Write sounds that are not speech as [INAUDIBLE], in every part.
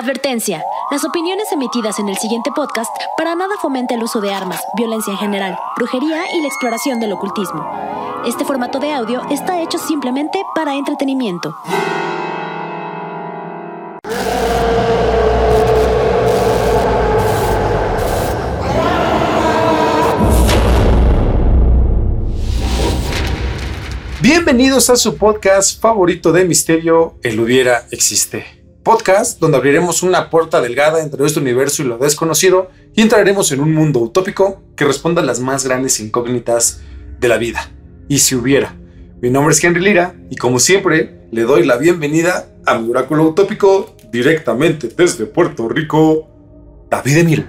Advertencia. Las opiniones emitidas en el siguiente podcast para nada fomenta el uso de armas, violencia en general, brujería y la exploración del ocultismo. Este formato de audio está hecho simplemente para entretenimiento. Bienvenidos a su podcast favorito de misterio, El hubiera existe. Podcast donde abriremos una puerta delgada entre nuestro universo y lo desconocido y entraremos en un mundo utópico que responda a las más grandes incógnitas de la vida. Y si hubiera. Mi nombre es Henry Lira y como siempre le doy la bienvenida a mi oráculo utópico directamente desde Puerto Rico, David Emil.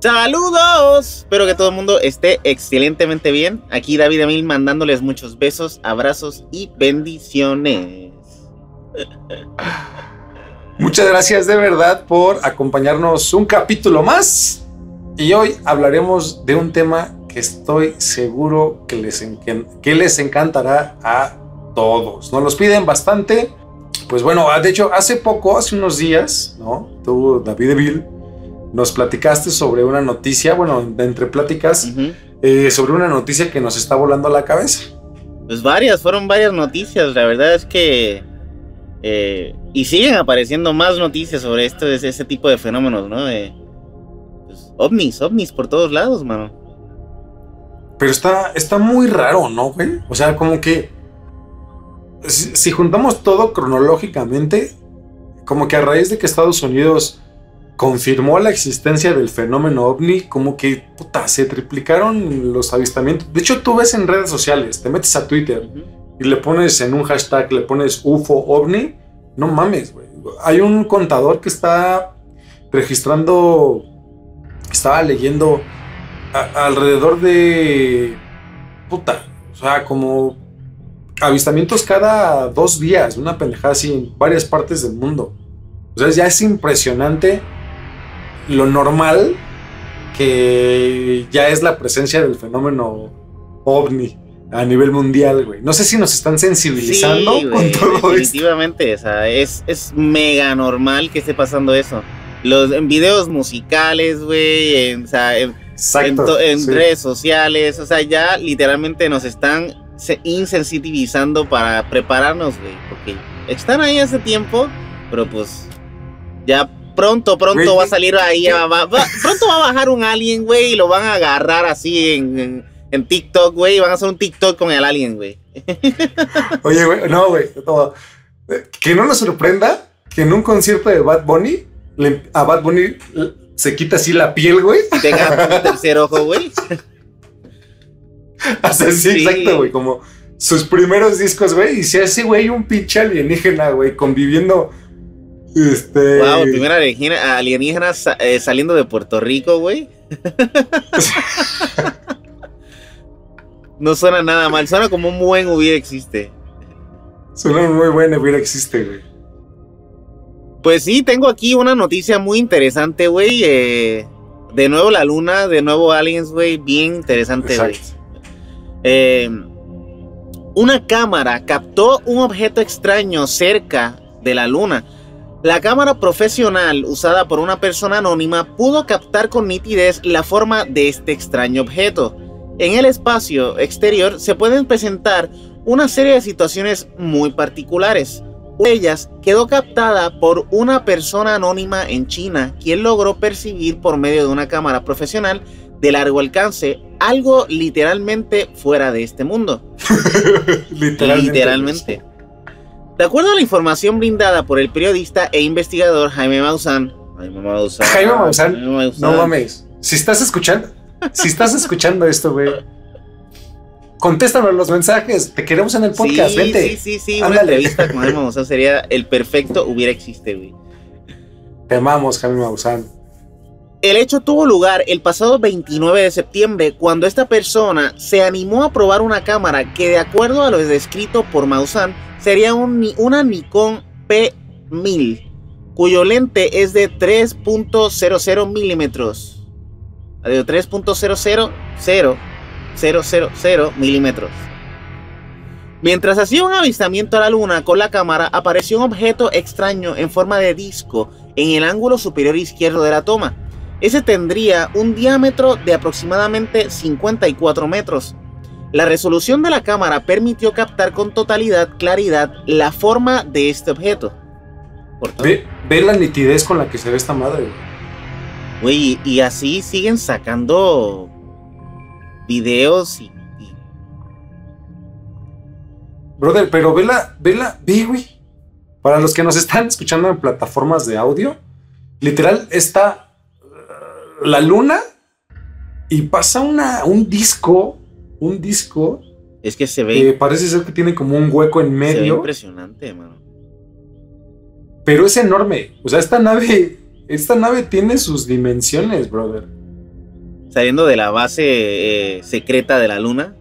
Saludos, espero que todo el mundo esté excelentemente bien. Aquí David Emil mandándoles muchos besos, abrazos y bendiciones. [LAUGHS] Muchas gracias de verdad por acompañarnos un capítulo más. Y hoy hablaremos de un tema que estoy seguro que les, que les encantará a todos. Nos los piden bastante. Pues bueno, de hecho, hace poco, hace unos días, ¿no? Tuvo David Emil nos platicaste sobre una noticia, bueno, entre pláticas, eh, sobre una noticia que nos está volando a la cabeza. Pues varias, fueron varias noticias, la verdad es que... Eh, y siguen apareciendo más noticias sobre esto, ese tipo de fenómenos, ¿no? De, pues, ovnis, ovnis por todos lados, mano. Pero está, está muy raro, ¿no, güey? O sea, como que... si juntamos todo cronológicamente, como que a raíz de que Estados Unidos confirmó la existencia del fenómeno ovni, como que puta, se triplicaron los avistamientos. De hecho, tú ves en redes sociales, te metes a Twitter y le pones en un hashtag, le pones UFO ovni, no mames, güey. Hay un contador que está registrando, estaba leyendo alrededor de, puta, o sea, como avistamientos cada dos días, una pendejada así en varias partes del mundo. O sea, ya es impresionante lo normal que ya es la presencia del fenómeno ovni a nivel mundial, güey. No sé si nos están sensibilizando con todo definitivamente, o sea, es, es mega normal que esté pasando eso. Los en videos musicales, güey, en, o sea, en, redes sociales, o sea, ya literalmente nos están insensitivizando para prepararnos, güey, porque están ahí hace tiempo, pero pues ya Pronto, pronto va a salir ahí. pronto va a bajar un alien, güey, y lo van a agarrar así en, en, TikTok, güey, van a hacer un TikTok con el alien, güey. Oye, güey, no, güey. Que no nos sorprenda que en un concierto de Bad Bunny, a Bad Bunny se quita así la piel, güey. Y tenga un tercer ojo, güey. [LAUGHS] Así, sí, exacto, güey. Como sus primeros discos, güey. Y se hace, güey, un pinche alienígena, güey, conviviendo este... Wow, primera alienígena, eh, saliendo de Puerto Rico, güey. [LAUGHS] [LAUGHS] no suena nada mal, suena como un buen hubiera existe. Suena muy buen hubiera existe, güey. Pues sí, tengo aquí una noticia muy interesante, güey. Eh, de nuevo la luna, de nuevo aliens, güey. Bien interesante, güey. Eh, una cámara captó un objeto extraño cerca de la luna la cámara profesional usada por una persona anónima pudo captar con nitidez la forma de este extraño objeto. En el espacio exterior se pueden presentar una serie de situaciones muy particulares. Una de ellas quedó captada por una persona anónima en China, quien logró percibir por medio de una cámara profesional de largo alcance algo literalmente fuera de este mundo. [LAUGHS] literalmente. De acuerdo a la información brindada por el periodista e investigador Jaime Maussan, Jaime Maussan, Jaime Maussan, no mames, si estás escuchando, si estás escuchando esto, güey, contéstanos los mensajes, te queremos en el podcast, sí, vente. Sí, sí, sí, una entrevista con Jaime Maussan sería el perfecto hubiera existe, güey. Te amamos, Jaime Maussan. El hecho tuvo lugar el pasado 29 de septiembre cuando esta persona se animó a probar una cámara que de acuerdo a lo descrito por Maussan sería una Nikon P1000, cuyo lente es de 3.00 milímetros. De 3.00000 milímetros. Mientras hacía un avistamiento a la luna con la cámara, apareció un objeto extraño en forma de disco en el ángulo superior izquierdo de la toma. Ese tendría un diámetro de aproximadamente 54 metros. La resolución de la cámara permitió captar con totalidad claridad la forma de este objeto. Ve, la nitidez con la que se ve esta madre. Güey, y así siguen sacando videos y, Brother, pero vela, vela, ve, güey. Para los que nos están escuchando en plataformas de audio, literal está uh, la luna y pasa una, un disco, un disco. Es que se ve. parece ser que tiene como un hueco en medio. Se ve impresionante, mano. Pero es enorme. O sea, esta nave, esta nave tiene sus dimensiones, brother. Saliendo de la base eh, secreta de la luna.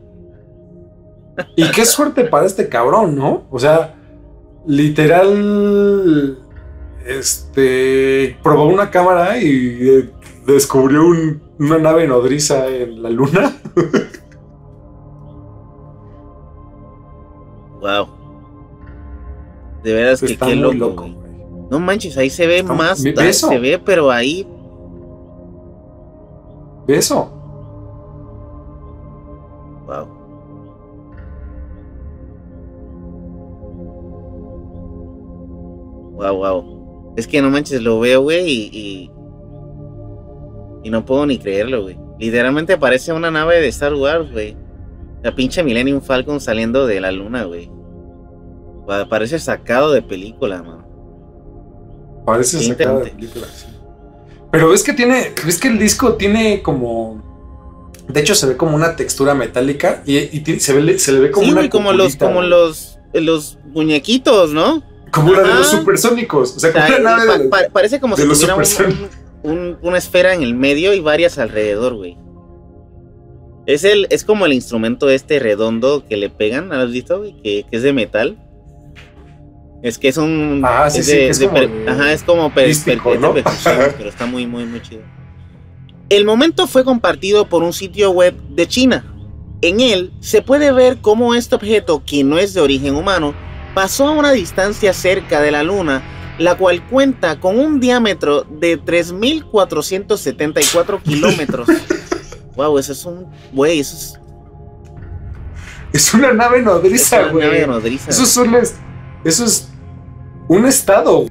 Y qué [LAUGHS] suerte para este cabrón, ¿no? O sea, literal, este, probó una cámara y descubrió una nave nodriza en la luna. [LAUGHS] wow. De veras que qué loco. No manches, ahí se ve más. Se ve, pero ahí. Eso. Wow. Wow, wow. Es que no manches, lo veo, güey, y, y, no puedo ni creerlo, güey. Literalmente parece una nave de Star Wars, güey. La pinche Millennium Falcon saliendo de la luna, güey. Parece sacado de película, man. Parece sacado de película, sí. Pero ves que tiene, ves que el disco tiene como, de hecho se ve como una textura metálica y, se, ve, se le ve como una como los, como los, los muñequitos, ¿no? Como la de los supersónicos. O sea, como una nave Parece como si tuviera una esfera en el medio y varias alrededor, güey. Es, el, es como el instrumento este redondo que le pegan, ¿has visto, güey? Que, es de metal. Es que es un. Ah, sí, sí. es, como ajá, es como pero está muy, muy, muy chido. El momento fue compartido por un sitio web de China. En él se puede ver cómo este objeto, que no es de origen humano, pasó a una distancia cerca de la Luna, la cual cuenta con un diámetro de 3.474 kilómetros. [LAUGHS] wow, eso es un... Güey, eso es... Es una nave nodriza, güey. Eso es un... Eso es un estado.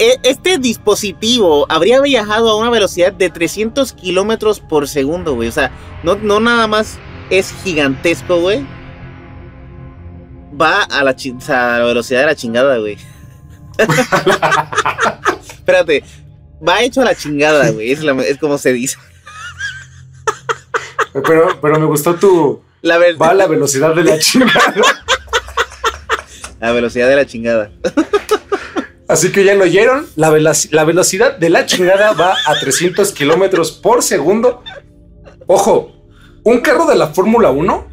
E, este dispositivo habría viajado a una velocidad de 300 kilómetros por segundo, güey. O sea, no, no nada más es gigantesco, güey va a la, a la velocidad de la chingada, güey. [LAUGHS] Espérate, va hecho a la chingada, güey. Es, como se dice. Pero, pero me gustó tu. La va a la velocidad de la chingada. [LAUGHS] La velocidad de la chingada. Así que ya lo oyeron. La, la velocidad de la chingada va a 300 kilómetros por segundo. Ojo, un carro de la Fórmula 1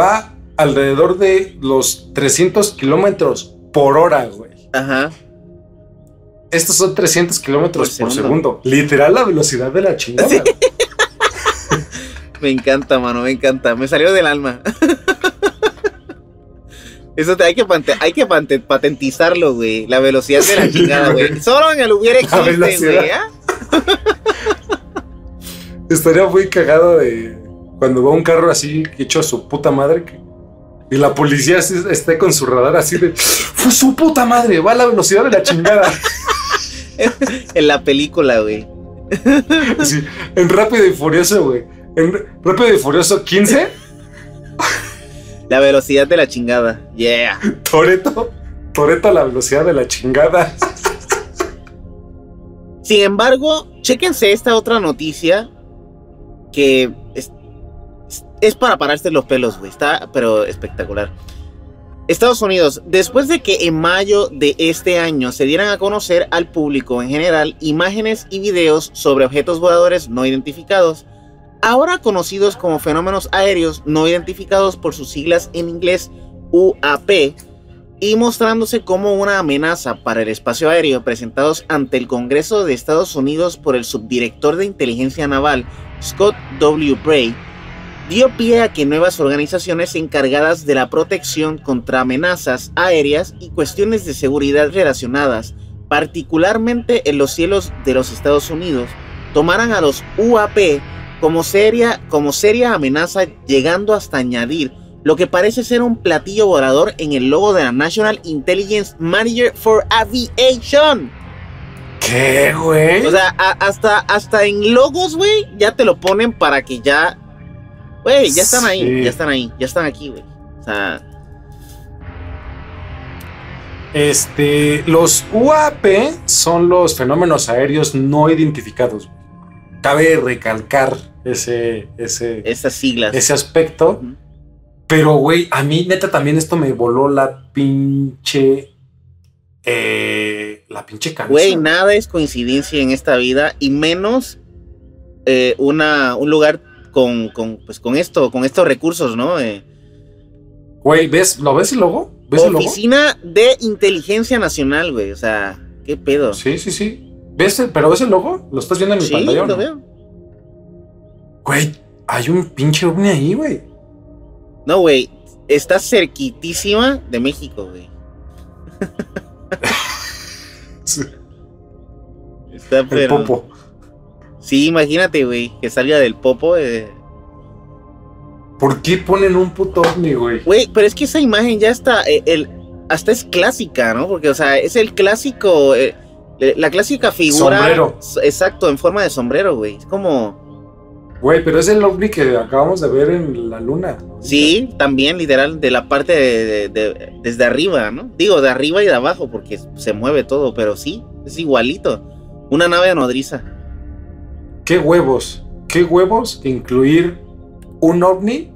va alrededor de los 300 kilómetros por hora, güey. Ajá. Estos son 300 kilómetros por, segundo. Literal la velocidad de la chingada. [LAUGHS] me encanta, mano, me encanta. Me salió del alma. Eso te, hay que, hay que patentizarlo, güey. La velocidad de la chingada, güey. Solo en el hubiera existe, güey. ¿ah? [LAUGHS] Estaría muy cagado de cuando va un carro así hecho a su puta madre que y la policía esté con su radar así de. ¡Fue su puta madre! Va a la velocidad de la chingada. [LAUGHS] en la película, güey. Sí, en Rápido y Furioso, güey. En Rápido y Furioso 15. La velocidad de la chingada. Yeah. Toreto. Toreto a la velocidad de la chingada. Sin embargo, chéquense esta otra noticia que es para pararse los pelos, güey. Está, pero espectacular. Estados Unidos, después de que en mayo de este año se dieran a conocer al público en general imágenes y videos sobre objetos voladores no identificados, ahora conocidos como fenómenos aéreos no identificados por sus siglas en inglés UAP, y mostrándose como una amenaza para el espacio aéreo presentados ante el Congreso de Estados Unidos por el subdirector de inteligencia naval Scott W. Bray, dio pie a que nuevas organizaciones encargadas de la protección contra amenazas aéreas y cuestiones de seguridad relacionadas, particularmente en los cielos de los Estados Unidos, tomaran a los UAP como seria, como seria amenaza, llegando hasta añadir lo que parece ser un platillo volador en el logo de la National Intelligence Manager for Aviation. ¿Qué, güey? O sea, hasta, hasta en logos, güey, ya te lo ponen para que ya. Güey, ya están ahí, ya están ahí, ya están aquí, güey. O sea. Este, los UAP son los fenómenos aéreos no identificados. Cabe recalcar ese, ese, esas siglas, ese aspecto. Pero, güey, a mí neta también esto me voló la pinche. Eh, la pinche cabeza. Güey, nada es coincidencia en esta vida y menos eh, una, un lugar con, con, pues, con esto, con estos recursos, ¿no? Eh, güey, ¿ves? ¿Lo ves el logo? ¿Ves Oficina el logo? de Inteligencia Nacional, güey. O sea, ¿qué pedo? Sí, sí, sí. ¿Ves? ¿Pero ves el logo? ¿Lo estás viendo en mi sí, pantalla? lo veo. Güey, hay un pinche ovni ahí, güey. No, güey. Está cerquitísima de México, güey. [LAUGHS] Está El popo. Sí, imagínate, güey, que salga del popo. Eh. ¿Por qué ponen un puto ovni, güey? Güey, pero es que esa imagen ya está. Eh, el, hasta es clásica, ¿no? Porque, o sea, es el clásico. Eh, la clásica figura. Sombrero. Exacto, en forma de sombrero, güey. Es como. Güey, pero es el ovni que acabamos de ver en la luna. Sí, también, literal, de la parte de, desde arriba, ¿no? Digo, de arriba y de abajo, porque se mueve todo, pero sí, es igualito. Una nave nodriza. ¿Qué huevos? ¿Qué huevos incluir un ovni?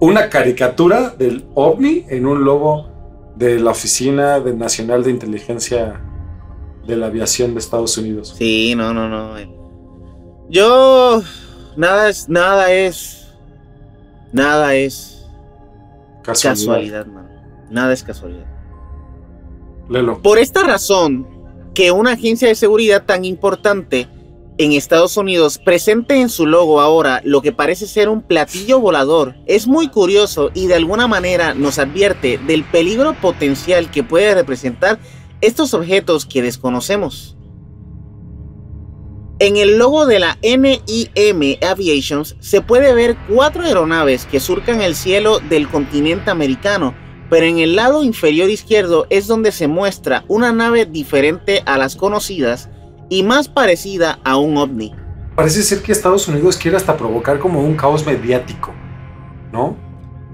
Una caricatura del ovni en un logo de la Oficina Nacional de Inteligencia de la Aviación de Estados Unidos. Sí, no, no, no. Yo. Nada es. Nada es. Nada es. Casualidad, man. Nada es casualidad. Lelo. Por esta razón, que una agencia de seguridad tan importante en Estados Unidos presente en su logo ahora lo que parece ser un platillo volador es muy curioso y de alguna manera nos advierte del peligro potencial que puede representar estos objetos que desconocemos. En el logo de la NIM Aviations se puede ver cuatro aeronaves que surcan el cielo del continente americano, pero en el lado inferior izquierdo es donde se muestra una nave diferente a las conocidas y más parecida a un ovni. Parece ser que Estados Unidos quiere hasta provocar como un caos mediático, ¿no?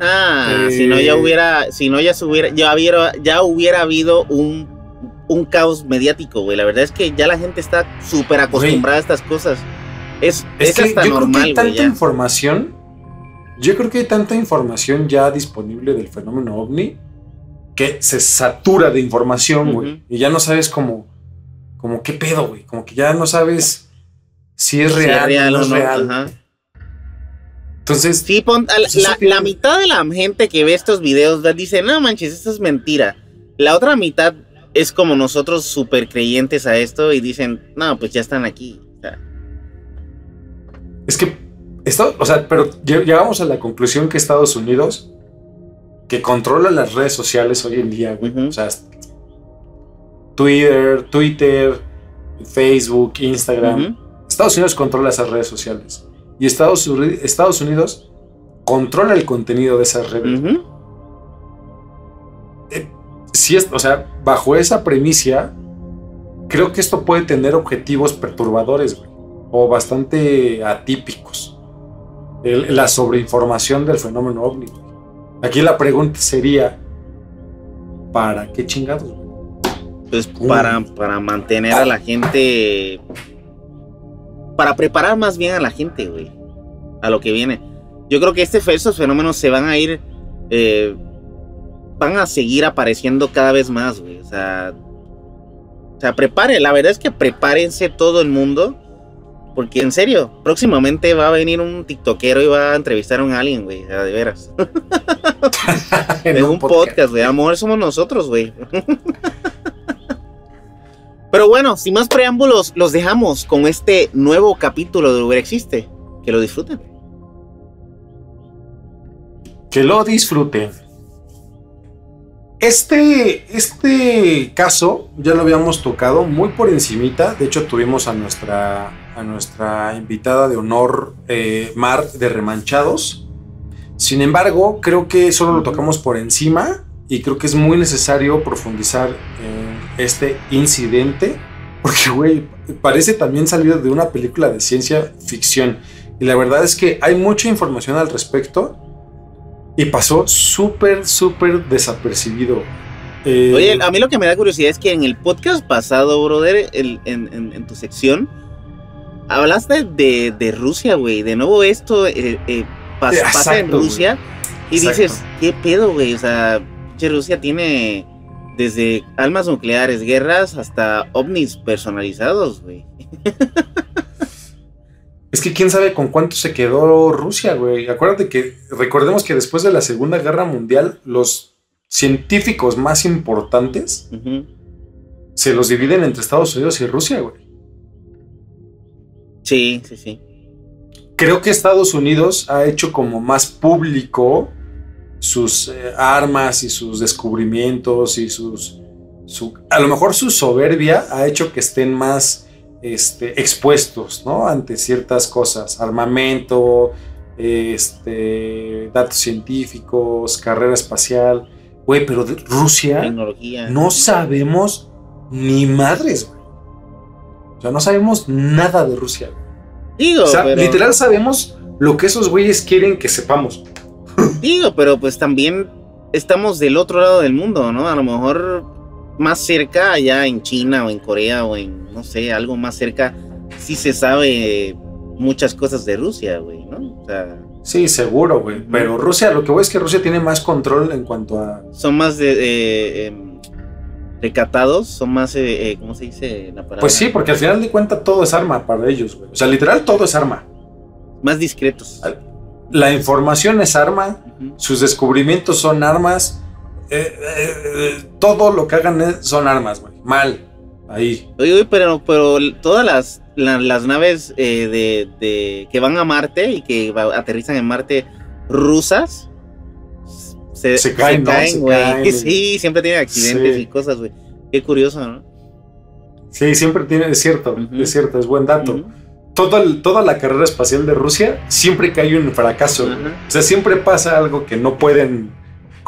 Ah, si no ya eh, hubiera, si no ya hubiera, ya hubiera, ya hubiera habido un un caos mediático, güey. La verdad es que ya la gente está súper acostumbrada a estas cosas. Es, es, que yo creo que hay tanta información. Yo creo que hay tanta información ya disponible del fenómeno ovni que se satura de información, güey. Y ya no sabes cómo, como qué pedo, güey. Como que ya no sabes si es real, o no es real. Entonces, sí, la, la, mitad de la gente que ve estos videos dice, no manches, esto es mentira. La otra mitad es como nosotros súper creyentes a esto y dicen, no, pues ya están aquí. Es que, esto, o sea, pero llegamos a la conclusión que Estados Unidos, que controla las redes sociales hoy en día, o sea, Twitter, Twitter, Facebook, Instagram, Estados Unidos controla esas redes sociales. Y Estados, Estados Unidos controla el contenido de esas redes si es, o sea, bajo esa premisa, creo que esto puede tener objetivos perturbadores, o bastante atípicos. la sobreinformación del fenómeno ovni. Aquí la pregunta sería, ¿para qué chingados? Pues para, para mantener a la gente, para preparar más bien a la gente, güey, a lo que viene. Yo creo que este, estos fenómenos se van a ir eh, van a seguir apareciendo cada vez más, güey. O sea, o sea, prepare, la verdad es que prepárense todo el mundo. Porque en serio, próximamente va a venir un TikTokero y va a entrevistar a un alien, güey. De veras. [LAUGHS] en un podcast, güey. A lo mejor somos nosotros, güey. Pero bueno, sin más preámbulos, los dejamos con este nuevo capítulo de Uber Existe. Que lo disfruten. Que lo disfruten. Este, este caso ya lo habíamos tocado muy por encimita. De hecho, tuvimos a nuestra, a nuestra invitada de honor, eh, Mar de Remanchados. Sin embargo, creo que solo lo tocamos por encima y creo que es muy necesario profundizar en este incidente. Porque, güey, parece también salido de una película de ciencia ficción. Y la verdad es que hay mucha información al respecto y pasó súper, súper desapercibido. Eh, Oye, a mí lo que me da curiosidad es que en el podcast pasado, brother, en, tu sección, hablaste de, Rusia, güey. De nuevo esto eh, eh, pasa en Rusia. Y dices, ¿qué pedo, güey? O sea, Rusia tiene desde almas nucleares, guerras, hasta ovnis personalizados, güey. [LAUGHS] Es que quién sabe con cuánto se quedó Rusia, güey. Acuérdate que, recordemos que después de la Segunda Guerra Mundial, los científicos más importantes se los dividen entre Estados Unidos y Rusia, güey. Sí, sí, sí. Creo que Estados Unidos ha hecho como más público sus eh, armas y sus descubrimientos y sus... a lo mejor su soberbia ha hecho que estén más este, expuestos, ¿no? Ante ciertas cosas, armamento, este, datos científicos, carrera espacial, güey, pero de Rusia Tecnología. no sabemos ni madres, güey. O sea, no sabemos nada de Rusia. Digo, o sea, literal sabemos lo que esos güeyes quieren que sepamos. Digo, pero pues también estamos del otro lado del mundo, ¿no? A lo mejor más cerca, allá en China o en Corea o en, no sé, algo más cerca, sí se sabe muchas cosas de Rusia, güey, ¿no? O sea, sí, seguro, güey. Pero Rusia, lo que voy es que Rusia tiene más control en cuanto a... Son más de... Em, recatados, son más, eh, eh, ¿cómo se dice la palabra? Pues sí, porque al final de cuentas todo es arma para ellos, güey. O sea, literal todo es arma. Más discretos. La información es arma, sus descubrimientos son armas, eh, eh, todo lo que hagan son armas, güey. Mal. Ahí. Oye, pero, pero todas las, las naves eh, de, que van a Marte y que aterrizan en Marte rusas se, caen, güey. [LAUGHS] Sí, siempre tienen accidentes y cosas, güey. Qué curioso, ¿no? Sí, siempre tiene, es cierto, es cierto, es buen dato. toda la carrera espacial de Rusia siempre cae un fracaso. O sea, siempre pasa algo que no pueden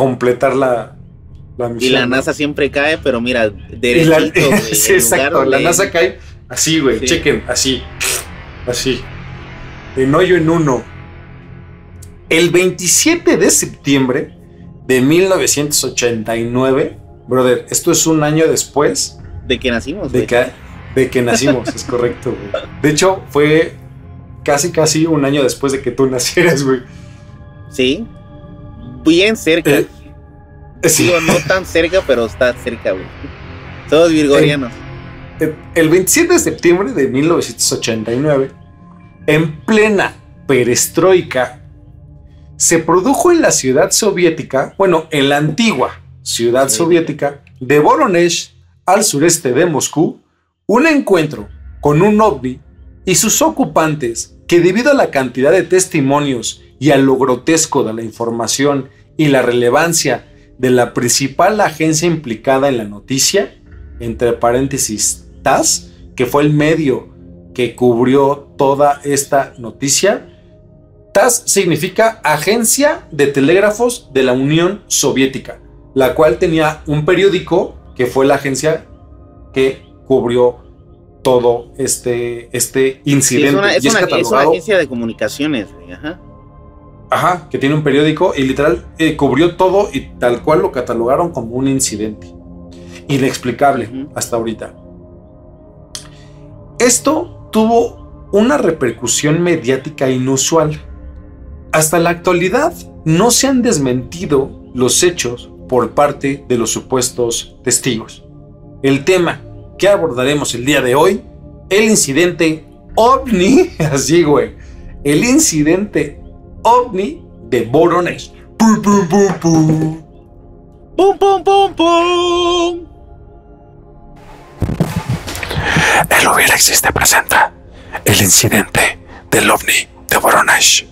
completar la, misión. Y la NASA siempre cae, pero mira, derechito, [LAUGHS] sí, exacto, la NASA cae así, güey, chequen, así, así, en hoyo en uno. El 27 de septiembre de 1989, brother, esto es un año después. De que nacimos, De que, de que nacimos, es correcto, güey. De hecho, fue casi, casi un año después de que tú nacieras, güey. Sí, bien cerca. Eh, no tan cerca, pero está cerca, güey. Todos virgorianos. El, 27 de septiembre de 1989, en plena perestroika, se produjo en la ciudad soviética, bueno, en la antigua ciudad soviética de Voronezh, al sureste de Moscú, un encuentro con un ovni y sus ocupantes que debido a la cantidad de testimonios y a lo grotesco de la información y la relevancia de la principal agencia implicada en la noticia, entre paréntesis TAS, que fue el medio que cubrió toda esta noticia. TAS significa Agencia de Telégrafos de la Unión Soviética, la cual tenía un periódico que fue la agencia que cubrió todo este, este incidente. es, una, agencia de comunicaciones. Ajá. Ajá, que tiene un periódico y literal eh, cubrió todo y tal cual lo catalogaron como un incidente. Inexplicable hasta ahorita. Esto tuvo una repercusión mediática inusual. Hasta la actualidad no se han desmentido los hechos por parte de los supuestos testigos. El tema que abordaremos el día de hoy, el incidente ovni, [LAUGHS] así güey, el incidente ovni de Voronezh. ¡Pum, pum, pum, pum! ¡Pum, pum, pum, pum! El hubiera existe presenta el incidente del ovni de Voronezh.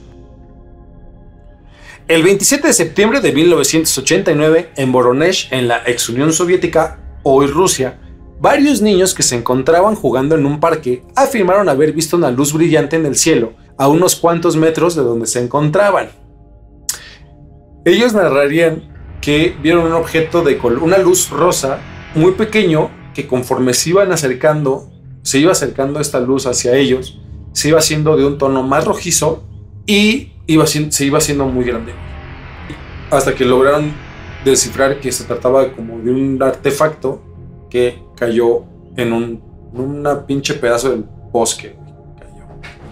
El 27 de septiembre de 1989, en Voronezh, en la ex Unión Soviética, hoy Rusia, varios niños que se encontraban jugando en un parque afirmaron haber visto una luz brillante en el cielo a unos cuantos metros de donde se encontraban. Ellos narrarían que vieron un objeto de color, una luz rosa muy pequeño que conforme se iban acercando, se iba acercando esta luz hacia ellos, se iba haciendo de un tono más rojizo y iba, se iba haciendo muy grande. Hasta que lograron descifrar que se trataba como de un artefacto que cayó en un una pinche pedazo del bosque.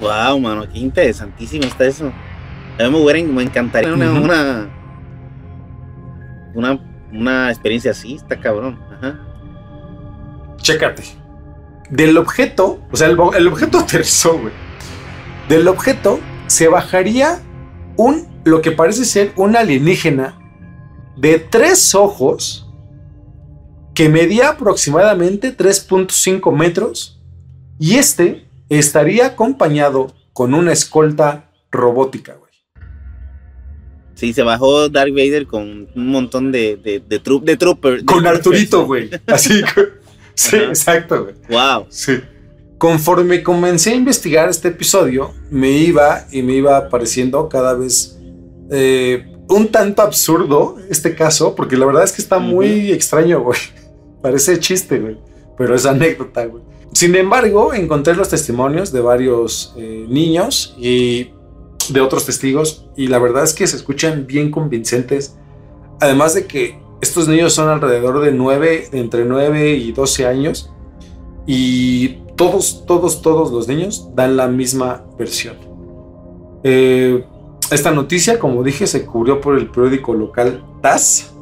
Wow, mano, qué interesantísimo está eso. A mí me, me encantaría una, una, una, una, experiencia así, está cabrón. Ajá. Chécate. Del objeto, o sea, el, el objeto [LAUGHS] aterrizó, güey. Del objeto se bajaría un, lo que parece ser un alienígena de tres ojos que medía aproximadamente 3.5 metros y este estaría acompañado con una escolta robótica, güey. Sí, se bajó Dark Vader con un montón de, de, de, de troopers. Con Arturito, güey. Así. [LAUGHS] sí, exacto, güey. Wow. Sí. Conforme comencé a investigar este episodio, me iba y me iba apareciendo cada vez eh, un tanto absurdo este caso, porque la verdad es que está muy extraño, güey. [LAUGHS] Parece chiste, güey. Pero es anécdota, güey. Sin embargo, encontré los testimonios de varios eh, niños y de otros testigos y la verdad es que se escuchan bien convincentes. Además de que estos niños son alrededor de 9, entre 9 y 12 años y todos, todos, todos los niños dan la misma versión. Eh, esta noticia, como dije, se cubrió por el periódico local TAS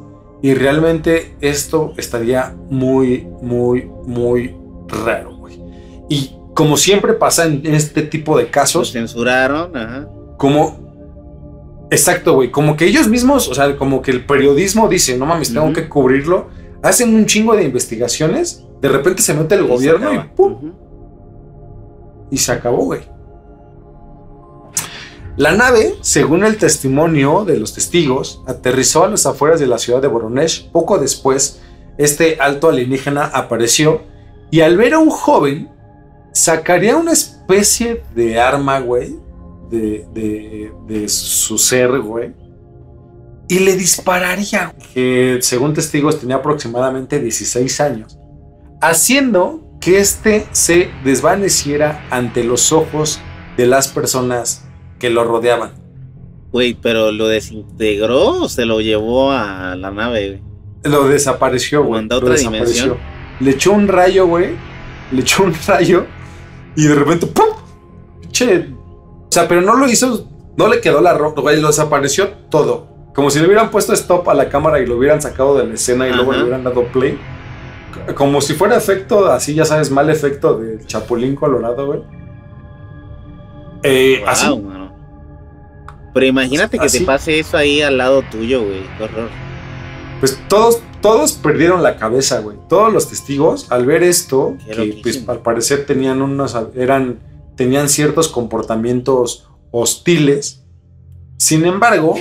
y realmente esto estaría muy, muy, muy raro. Y como siempre pasa en este tipo de casos. censuraron, ajá. Como. Exacto, güey. Como que ellos mismos, o sea, como que el periodismo dice, no mames, tengo que cubrirlo. Hacen un chingo de investigaciones. De repente se mete el gobierno y ¡pum! Y se acabó, güey. La nave, según el testimonio de los testigos, aterrizó a las afueras de la ciudad de Voronezh. Poco después, este alto alienígena apareció y al ver a un joven, sacaría una especie de arma, güey, de, de, su ser, güey, y le dispararía, que según testigos tenía aproximadamente 16 años, haciendo que este se desvaneciera ante los ojos de las personas que lo rodeaban. Güey, pero lo desintegró o se lo llevó a la nave, Lo desapareció, güey. Lo desapareció. Le echó un rayo, güey. Le echó un rayo. Y de repente, ¡pum! Che. O sea, pero no lo hizo. No le quedó la ropa, güey. Lo desapareció todo. Como si le hubieran puesto stop a la cámara y lo hubieran sacado de la escena y luego le hubieran dado play. Como si fuera efecto, así ya sabes, mal efecto de Chapulín Colorado, güey. Eh, así. Pero imagínate que te pase eso ahí al lado tuyo, güey. Qué horror. Pues todos, todos perdieron la cabeza, güey. Todos los testigos, al ver esto, que pues al parecer tenían unos, eran, tenían ciertos comportamientos hostiles. Sin embargo,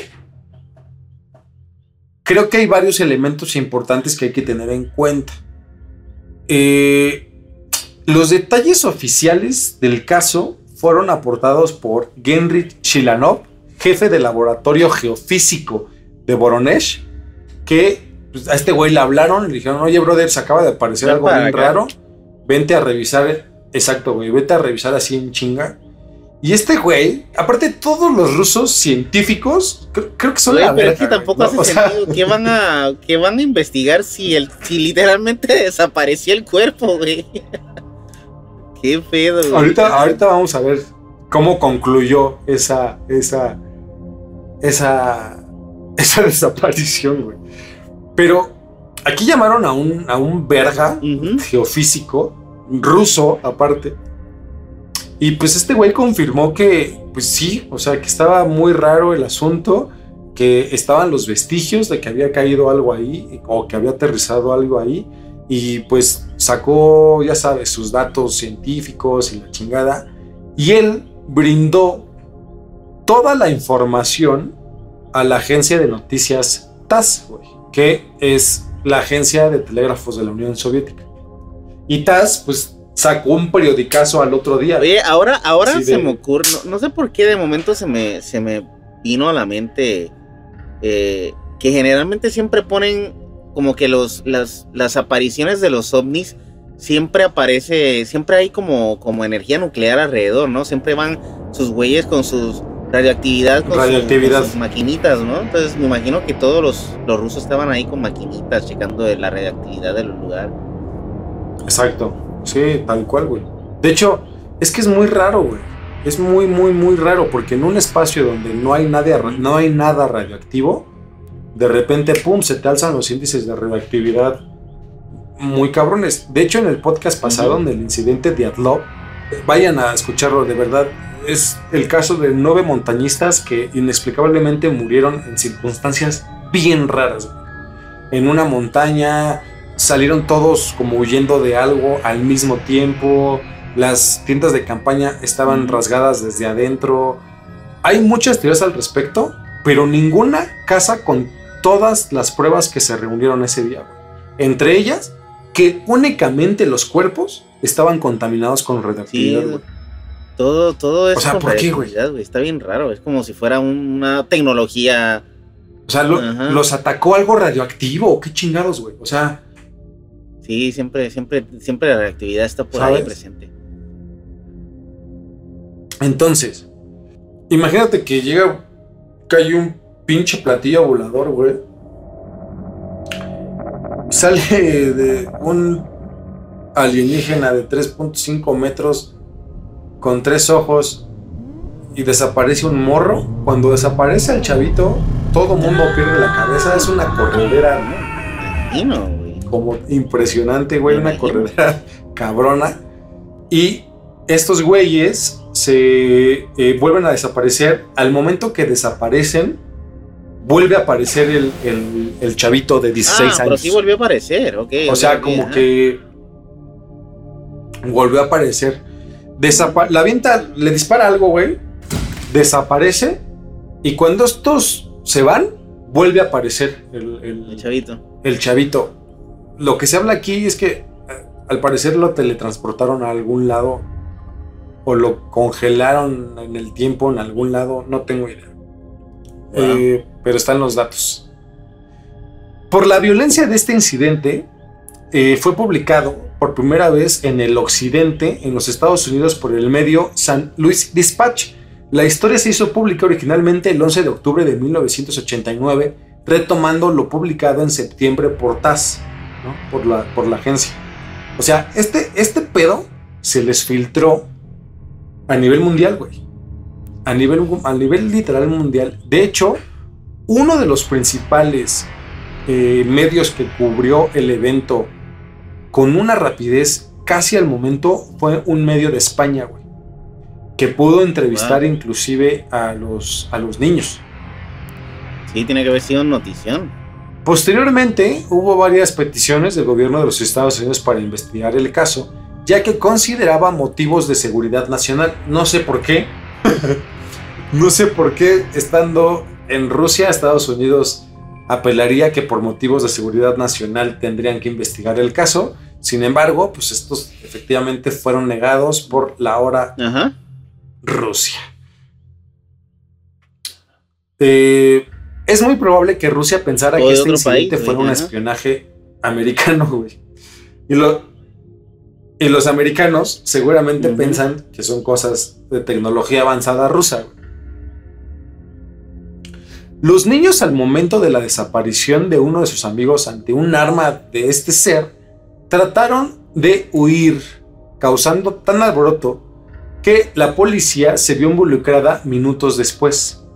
creo que hay varios elementos importantes que hay que tener en cuenta. Eh, los detalles oficiales del caso fueron aportados por Genrich Shilanov, jefe del laboratorio geofísico de Voronezh, que pues, a este güey le hablaron le dijeron, oye, brother, se acaba de aparecer algo bien raro, vente a revisar, exacto, güey, vete a revisar así en chinga. Y este güey, aparte todos los rusos científicos, creo, que son la Pero es que tampoco hace sentido. ¿Qué van a, que van a investigar si, el, si literalmente desapareció el cuerpo, güey? [LAUGHS] Qué pedo, güey. Ahorita, ahorita vamos a ver cómo concluyó esa, esa, esa, [LAUGHS] esa desaparición, güey. Pero aquí llamaron a un, a un verga geofísico, ruso aparte. Y pues este güey confirmó que, pues sí, o sea, que estaba muy raro el asunto, que estaban los vestigios de que había caído algo ahí o que había aterrizado algo ahí. Y pues sacó, ya sabes, sus datos científicos y la chingada. Y él brindó toda la información a la agencia de noticias TASS, güey, que es la agencia de telégrafos de la Unión Soviética. Y TASS, pues, sacó un periodicazo al otro día. Oye, ahora, ahora se me ocurre, no, sé por qué de momento se me, se me vino a la mente eh, que generalmente siempre ponen como que los, las, las apariciones de los ovnis siempre aparece, siempre hay como, como energía nuclear alrededor, ¿no? Siempre van sus güeyes con sus radioactividad con, sus maquinitas, ¿no? Entonces me imagino que todos los, los rusos estaban ahí con maquinitas checando la radioactividad del lugar. Exacto, sí, tal cual, güey. De hecho, es que es muy raro, güey. Es muy, muy, muy raro porque en un espacio donde no hay, nadie, no hay nada radioactivo, de repente, pum, se te alzan los índices de radioactividad muy cabrones. De hecho, en el podcast pasado, en el incidente de Adlov, vayan a escucharlo, de verdad. Es el caso de nueve montañistas que inexplicablemente murieron en circunstancias bien raras. En una montaña salieron todos como huyendo de algo al mismo tiempo. Las tiendas de campaña estaban rasgadas desde adentro. Hay muchas teorías al respecto, pero ninguna casa con todas las pruebas que se reunieron ese día. Entre ellas, que únicamente los cuerpos estaban contaminados con radioactividad. Todo, todo eso. O sea, ¿por qué, güey? Está bien raro. Es como si fuera una tecnología. O sea, los atacó algo radioactivo. ¿Qué chingados, güey? O sea. Sí, siempre, siempre, siempre la radioactividad está por ahí presente. Entonces, imagínate que llega, cae un pinche platillo volador, güey sale de un alienígena de 3.5 metros con tres ojos y desaparece un morro. Cuando desaparece el chavito, todo mundo pierde la cabeza. Es una corredera, Como impresionante, güey, una corredera [LAUGHS] cabrona. Y estos güeyes se eh, vuelven a desaparecer. Al momento que desaparecen, vuelve a aparecer el, chavito de 16 ah, años. Pero sí volvió a aparecer, ok. O sea, como que volvió a aparecer. La venta le dispara algo, güey. Desaparece. Y cuando estos se van, vuelve a aparecer el, el, chavito. El chavito. Lo que se habla aquí es que eh, al parecer lo teletransportaron a algún lado. O lo congelaron en el tiempo en algún lado. No tengo idea. Eh, pero están los datos. Por la violencia de este incidente, eh, fue publicado por primera vez en el occidente, en los Estados Unidos, por el medio San Luis Dispatch. La historia se hizo pública originalmente el 11 de octubre de 1989, retomando lo publicado en septiembre por TAS, por, la, por la agencia. O sea, este, este pedo se les filtró a nivel mundial, güey. A nivel, a nivel literal mundial. De hecho, uno de los principales eh, medios que cubrió el evento con una rapidez casi al momento fue un medio de España, güey, que pudo entrevistar inclusive a los, a los niños. Sí, tiene que haber sido notición. Posteriormente hubo varias peticiones del gobierno de los Estados Unidos para investigar el caso, ya que consideraba motivos de seguridad nacional. No sé por qué. [LAUGHS] no sé por qué, estando en Rusia, Estados Unidos apelaría que por motivos de seguridad nacional tendrían que investigar el caso. Sin embargo, pues estos efectivamente fueron negados por la hora Rusia. Eh, es muy probable que Rusia pensara que este incidente fuera un espionaje americano, [LAUGHS] güey. Y, y los americanos seguramente piensan que son cosas de tecnología avanzada rusa. Los niños al momento de la desaparición de uno de sus amigos ante un arma de este ser, trataron de huir, causando tan alboroto que la policía se vio involucrada minutos después.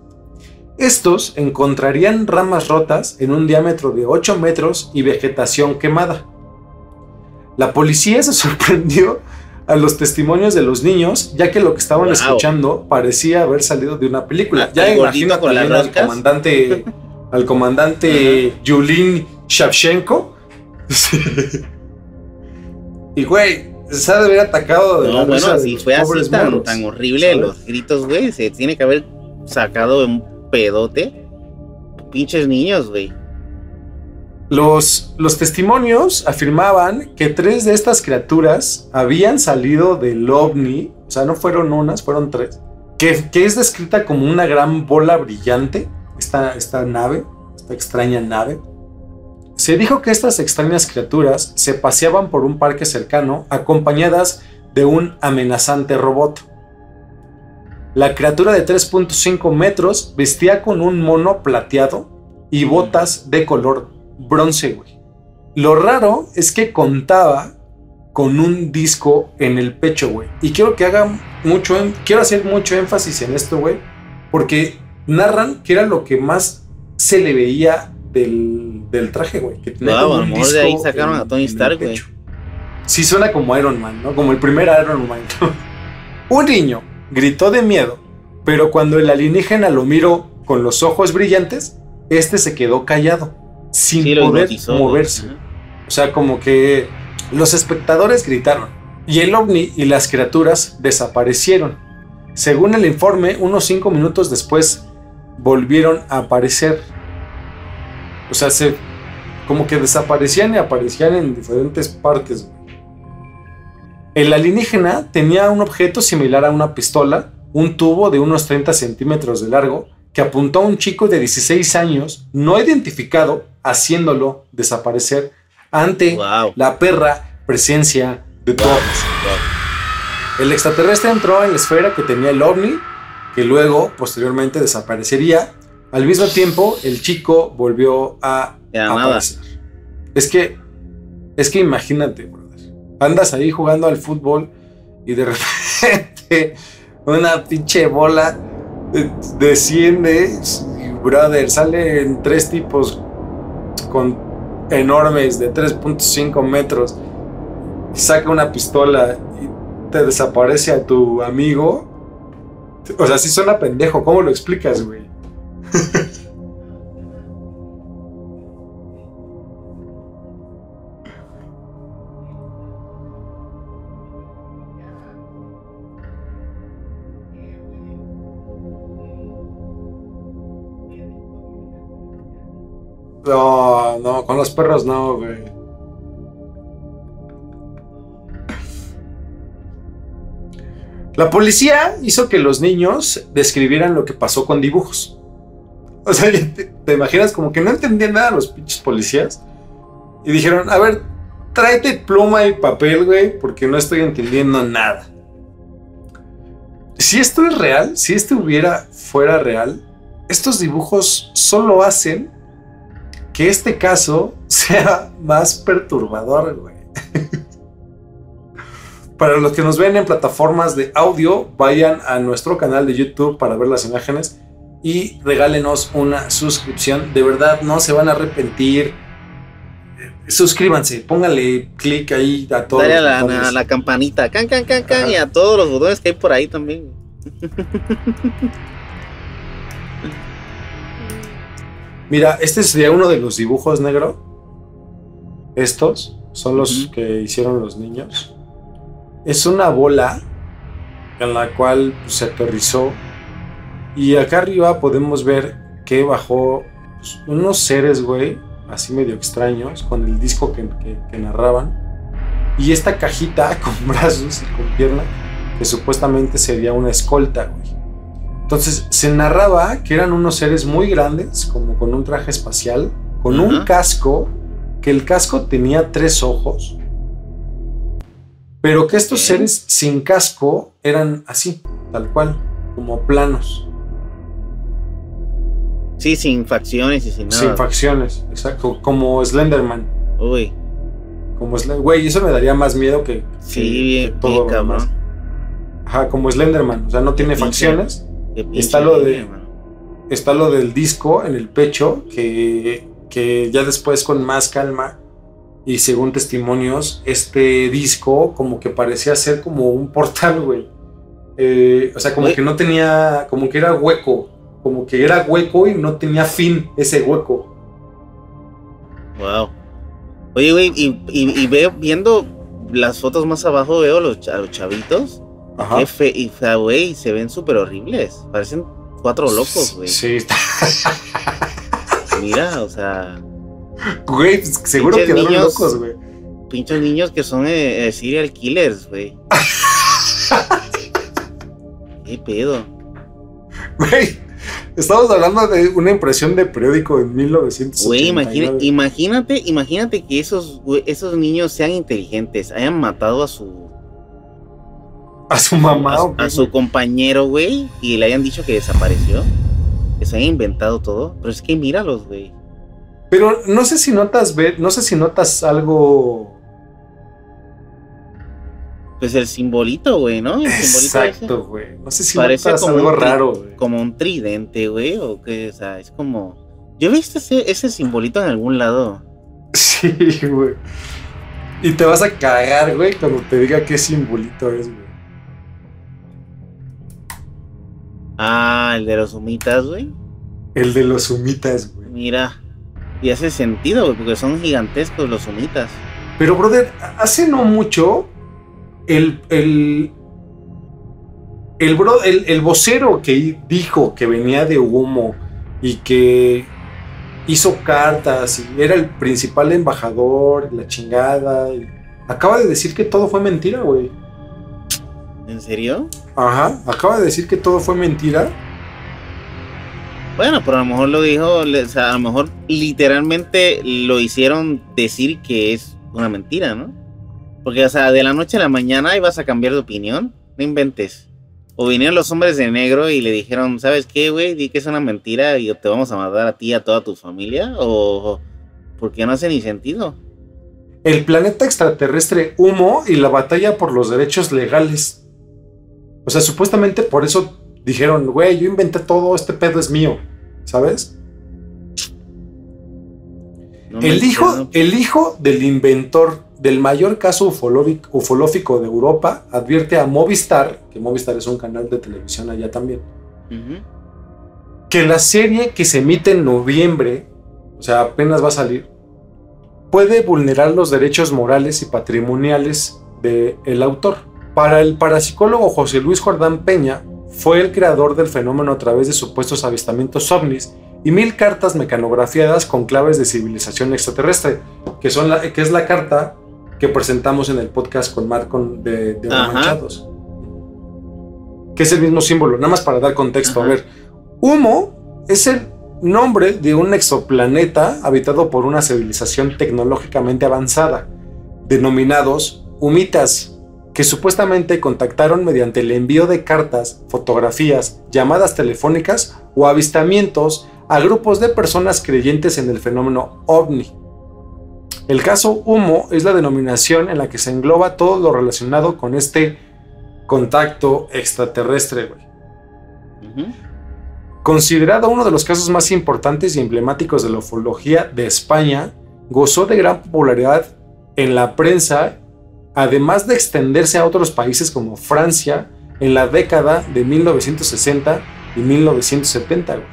Estos encontrarían ramas rotas en un diámetro de 8 metros y vegetación quemada. La policía se [LAUGHS] sorprendió a los testimonios de los niños, ya que lo que estaban escuchando parecía haber salido de una película. Ya imagino con [LAUGHS] al comandante, al comandante Yulin Shavchenko. y güey, se ha de haber atacado de no, bueno, si fue así tan, horrible los gritos, güey, se tiene que haber sacado un pedote. pinches niños, güey. Los, los testimonios afirmaban que tres de estas criaturas habían salido del ovni, o sea, no fueron unas, fueron tres, que, que es descrita como una gran bola brillante, esta, esta nave, esta extraña nave. Se dijo que estas extrañas criaturas se paseaban por un parque cercano acompañadas de un amenazante robot. La criatura de 3.5 metros vestía con un mono plateado y botas de color bronce, güey. Lo raro es que contaba con un disco en el pecho, güey. Y quiero que haga mucho, quiero hacer mucho énfasis en esto, güey, porque narran que era lo que más se le veía del, del traje, güey. Que tenía wow, un disco de ahí sacaron a Tony Stark, güey. Sí suena como Iron Man, ¿no? Como el primer Iron Man. [LAUGHS] un niño gritó de miedo, pero cuando el alienígena lo miró con los ojos brillantes, este se quedó callado sin poder moverse. O sea, como que los espectadores gritaron y el ovni y las criaturas desaparecieron. Según el informe, unos cinco minutos después volvieron a aparecer. O sea, se, como que desaparecían y aparecían en diferentes partes. El alienígena tenía un objeto similar a una pistola, un tubo de unos 30 centímetros de largo, que apuntó a un chico de 16 años no identificado haciéndolo desaparecer ante la perra presencia de Torres. El extraterrestre entró en la esfera que tenía el ovni, que luego posteriormente desaparecería. Al mismo tiempo, el chico volvió a aparecer. Es que, es que imagínate, brother. Andas ahí jugando al fútbol y de [LAUGHS] repente una pinche bola desciende y, brother, salen tres tipos con enormes de 3.5 metros, saca una pistola y te desaparece a tu amigo. O sea, si suena pendejo, ¿cómo lo explicas, güey? [LAUGHS] con los perros no, güey. La policía hizo que los niños describieran lo que pasó con dibujos. O sea, [LAUGHS] te, imaginas como que no entendían nada los pinches policías. Y dijeron, a ver, tráete pluma y papel, güey, porque no estoy entendiendo nada. Si esto es real, si esto hubiera fuera real, estos dibujos solo hacen que este caso [LAUGHS] sea más perturbador, güey. [LAUGHS] Para los que nos ven en plataformas de audio, vayan a nuestro canal de YouTube para ver las imágenes y regálenos una suscripción. De verdad, no se van a arrepentir. Suscríbanse, pónganle clic ahí a todos. Dale a la, campanita, can, can, can, can, y a todos los botones que hay por ahí también. [LAUGHS] Mira, este sería uno de los dibujos negro. Estos son los que hicieron los niños. Es una bola en la cual pues, se aterrizó. Y acá arriba podemos ver que bajó pues, unos seres, güey, así medio extraños, con el disco que, que narraban. Y esta cajita [LAUGHS] con brazos y con pierna, que supuestamente sería una escolta, güey. Entonces se narraba que eran unos seres muy grandes, como con un traje espacial, con un casco, que el casco tenía tres ojos, pero que estos seres sin casco eran así, tal cual, como planos. Sí, sin facciones y sin nada. Sin facciones, exacto, como Slenderman. Uy. Como Slenderman. Güey, eso me daría más miedo que, sí, todo cabrón. Ajá, como Slenderman, o sea, no tiene facciones Está lo de. Está lo del disco en el pecho, que, que ya después con más calma y según testimonios, este disco como que parecía ser como un portal, güey. Eh, o sea, como que no tenía, como que era hueco, como que era hueco y no tenía fin ese hueco. Wow. Oye, güey, y, y, veo, viendo las fotos más abajo, veo los, a los chavitos Fe, y güey, se ven súper horribles. Parecen cuatro locos, güey. Sí. mira, o sea. Güey, pues, seguro quedaron niños. locos, güey. Pinchos niños que son eh, eh, serial killers, güey. [LAUGHS] ¿Qué pedo? Güey, estamos hablando de una impresión de periódico en 1989. Güey, imagínate, imagínate que esos, güey, esos niños sean inteligentes, hayan matado a su, A su mamá. a, ¿o qué, a su güey? compañero, güey, y le hayan dicho que desapareció. Que se hayan inventado todo. Pero es que míralos, güey. Pero no sé si notas, ve- no sé si notas algo. Pues el simbolito, güey, ¿no? El. Exacto, güey. No sé si Parece notas como algo raro, güey. Como un tridente, güey, o qué, o sea, es como... Yo he visto ese, ese simbolito en algún lado. [LAUGHS] Sí, güey. Y te vas a cagar, güey, cuando te diga qué simbolito es, güey. Ah, el de los humitas, güey. El de los humitas, güey. Mira. Y hace sentido, güey, porque son gigantescos los humitas. Pero, brother, hace no mucho, el, el, el, bro- el, el vocero que dijo que venía de humo y que hizo cartas y era el principal embajador, la chingada, acaba de decir que todo fue mentira, güey. ¿En serio? Ajá, acaba de decir que todo fue mentira. Bueno, pero a lo mejor lo dijo, o sea, a lo mejor literalmente lo hicieron decir que es una mentira, ¿no? Porque, o sea, de la noche a la mañana ibas a cambiar de opinión, no inventes. O vinieron los hombres de negro y le dijeron, ¿sabes qué, güey? Di que es una mentira y te vamos a matar a ti y a toda tu familia. O porque no hace ni sentido. El planeta extraterrestre humo y la batalla por los derechos legales. O sea, supuestamente por eso dijeron, güey, yo inventé todo, este pedo es mío, ¿sabes? No El hijo, el hijo del inventor del mayor caso ufológico, de Europa advierte a Movistar, que Movistar es un canal de televisión allá también, que la serie que se emite en noviembre, o sea, apenas va a salir, puede vulnerar los derechos morales y patrimoniales del autor. Para el parapsicólogo José Luis Jordán Peña, fue el creador del fenómeno a través de supuestos avistamientos ovnis y mil cartas mecanografiadas con claves de civilización extraterrestre, que, son la, que es la carta que presentamos en el podcast con Marco de, de. Manchados. Que es el mismo símbolo, nada más para dar contexto. A ver, Humo es el nombre de un exoplaneta habitado por una civilización tecnológicamente avanzada, denominados humitas, que supuestamente contactaron mediante el envío de cartas, fotografías, llamadas telefónicas o avistamientos a grupos de personas creyentes en el fenómeno ovni. El caso Humo es la denominación en la que se engloba todo lo relacionado con este contacto extraterrestre, güey. Considerado uno de los casos más importantes y emblemáticos de la ufología de España, gozó de gran popularidad en la prensa, además de extenderse a otros países como Francia en la década de 1960 y 1970. güey.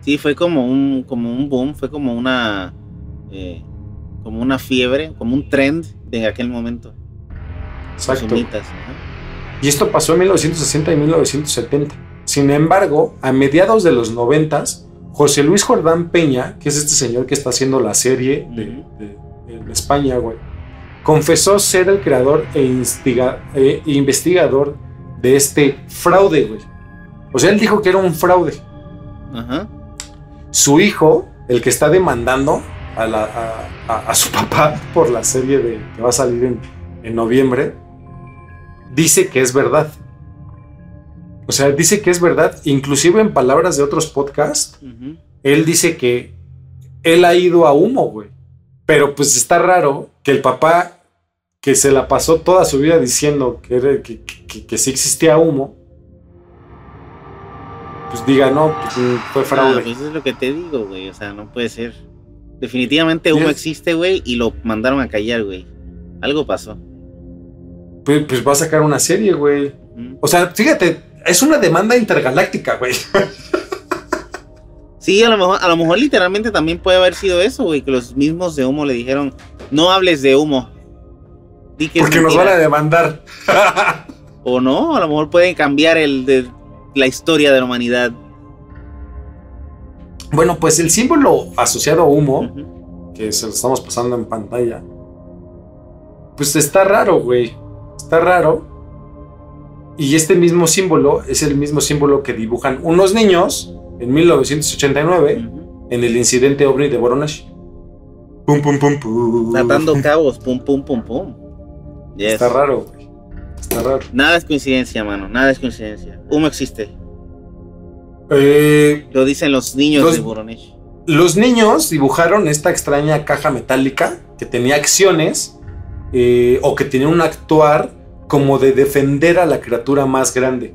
Sí, fue como un, como un boom, fue como una, eh, como una fiebre, como un trend de aquel momento. Exacto. Y esto pasó en 1960 y 1970. Sin embargo, a mediados de los 90, José Luis Jordán Peña, que es este señor que está haciendo la serie de, de- España, güey, confesó ser el creador e, instiga- e investigador de este fraude, güey. O sea, él dijo que era un fraude. Ajá. Su hijo, el que está demandando a, la- a- a- a su [LAUGHS] papá por la serie de, que va a salir en, en noviembre, dice que es verdad. O sea, dice que es verdad, inclusive en palabras de otros podcasts, él dice que él ha ido a humo, güey. Pero pues está raro que el papá que se la pasó toda su vida diciendo que, era- que, que- que sí existía humo, pues diga, no, pues fue Ah, fraude. pues es lo que te digo, güey. O sea, no puede ser. Definitivamente humo Yes. existe, güey, y lo mandaron a callar, güey. Algo pasó. Pues, pues va a sacar una serie, güey. O sea, fíjate, es una demanda intergaláctica, güey. Sí, a lo mejor, a lo mejor literalmente también puede haber sido eso, güey, que los mismos de humo le dijeron, no hables de humo. Di que es Porque nos mentira". van a demandar. O no, a lo mejor pueden cambiar el de la historia de la humanidad. Bueno, pues el símbolo asociado a humo, que se lo estamos pasando en pantalla, pues está raro, güey. Está raro. Y este mismo símbolo es el mismo símbolo que dibujan unos niños en 1989 Ujú. en el incidente ovni de Voronezh. Pum, pum, pum, pum. Atando cabos, pum, pum, pum, pum. Yes. Está raro, güey. Está raro. Nada es coincidencia, mano. Nada es coincidencia. Humo existe. Eh, Lo dicen los niños Los- de Voronezh. los niños dibujaron esta extraña caja metálica que tenía acciones eh, o que tenía un actuar como de defender a la criatura más grande,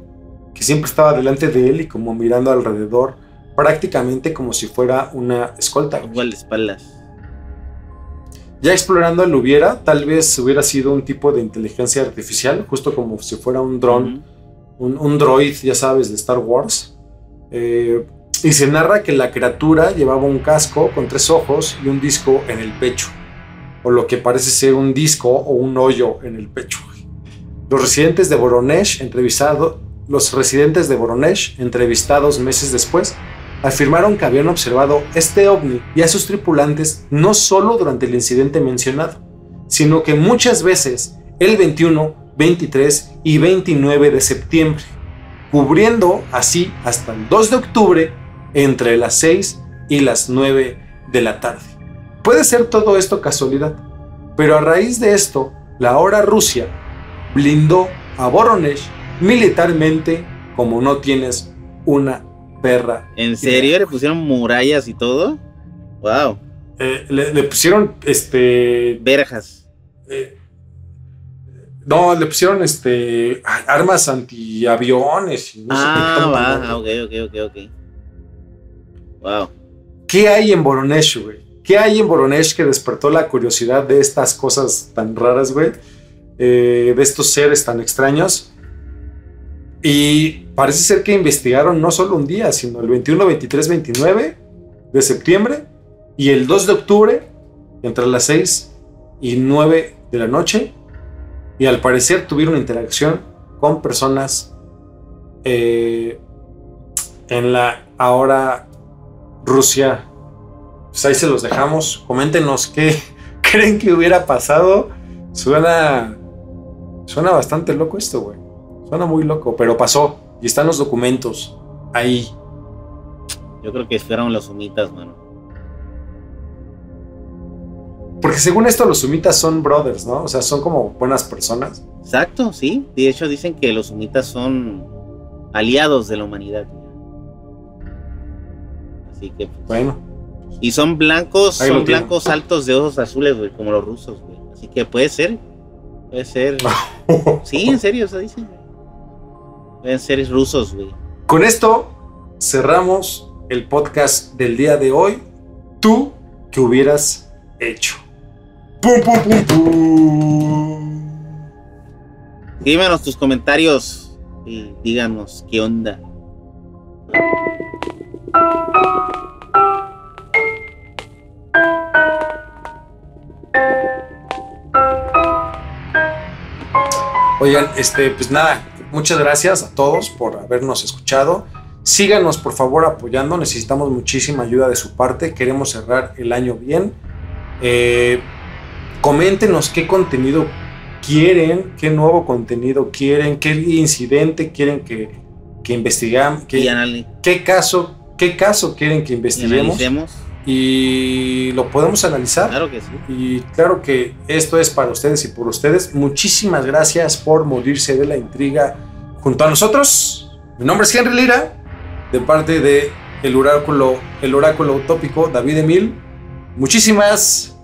que siempre estaba delante de él y como mirando alrededor, prácticamente como si fuera una escolta. Igual de espaldas. Ya explorando el hubiera, tal vez hubiera sido un tipo de inteligencia artificial, justo como si fuera un dron, un, un droid, ya sabes, de Star Wars. Eh, y se narra que la criatura llevaba un casco con tres ojos y un disco en el pecho, o lo que parece ser un disco o un hoyo en el pecho. Los residentes de entrevistado, los residentes de Voronezh entrevistados meses después afirmaron que habían observado este ovni y a sus tripulantes no solo durante el incidente mencionado, sino que muchas veces el 21, 23 y 29 de septiembre, cubriendo así hasta el 2 de octubre entre las 6 y las 9 de la tarde. Puede ser todo esto casualidad, pero a raíz de esto, la ahora Rusia blindó a Voronezh militarmente como no tienes una perra. ¿En serio le pusieron murallas y todo? Wow. Eh, le, le pusieron este Verjas. Eh, no, le pusieron este armas antiaviones. y no sé Ah, tanto, va. Ah, ok, ok, ok, ok. Wow. ¿Qué hay en Voronezh, güey? ¿Qué hay en Voronezh que despertó la curiosidad de estas cosas tan raras, güey? Eh, de estos seres tan extraños. Y parece ser que investigaron no solo un día, sino el 21, 23, 29 de septiembre y el 2 de octubre, entre las 6 y 9 de la noche. Y al parecer tuvieron interacción con personas eh, en la ahora Rusia. Pues ahí se los dejamos. Coméntenos qué [LAUGHS] creen que hubiera pasado. Suena. Suena bastante loco esto, güey. Suena muy loco, pero pasó. Y están los documentos ahí. Yo creo que fueron los humitas, mano. Porque según esto, los sumitas son brothers, ¿no? O sea, son como buenas personas. Exacto, sí. De hecho, dicen que los humitas son aliados de la humanidad. Así que. pues, Bueno, Y son blancos, Ahí son blancos altos de ojos azules, güey, como los rusos, güey. Así que puede ser. Puede ser. [LAUGHS] Sí, en serio, eso dicen. Pueden ser rusos, güey. con esto cerramos el podcast del día de hoy. Tú, ¿qué hubieras hecho? ¡Pum, pum, pum, pum! Díganos tus comentarios y díganos qué onda. Oigan, este, pues nada, muchas gracias a todos por habernos escuchado. Síganos por favor apoyando, necesitamos muchísima ayuda de su parte, queremos cerrar el año bien. Eh, coméntenos qué contenido quieren, qué nuevo contenido quieren, qué incidente quieren que, que investigamos, qué, qué caso, qué caso quieren que investiguemos. Y lo podemos analizar. Claro que sí. Y claro que esto es para ustedes y por ustedes. Muchísimas gracias por morirse de la intriga junto a nosotros. Mi nombre es Henry Lira, de parte de el oráculo, el oráculo utópico David Emil. Muchísimas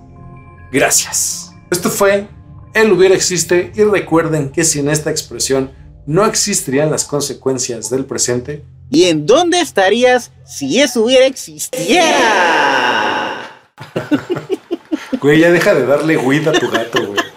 gracias. Esto fue El hubiera existe y recuerden que sin esta expresión no existirían las consecuencias del presente. ¿Y en dónde estarías si eso hubiera existiera? Güey, ya deja de darle weed a tu gato, güey.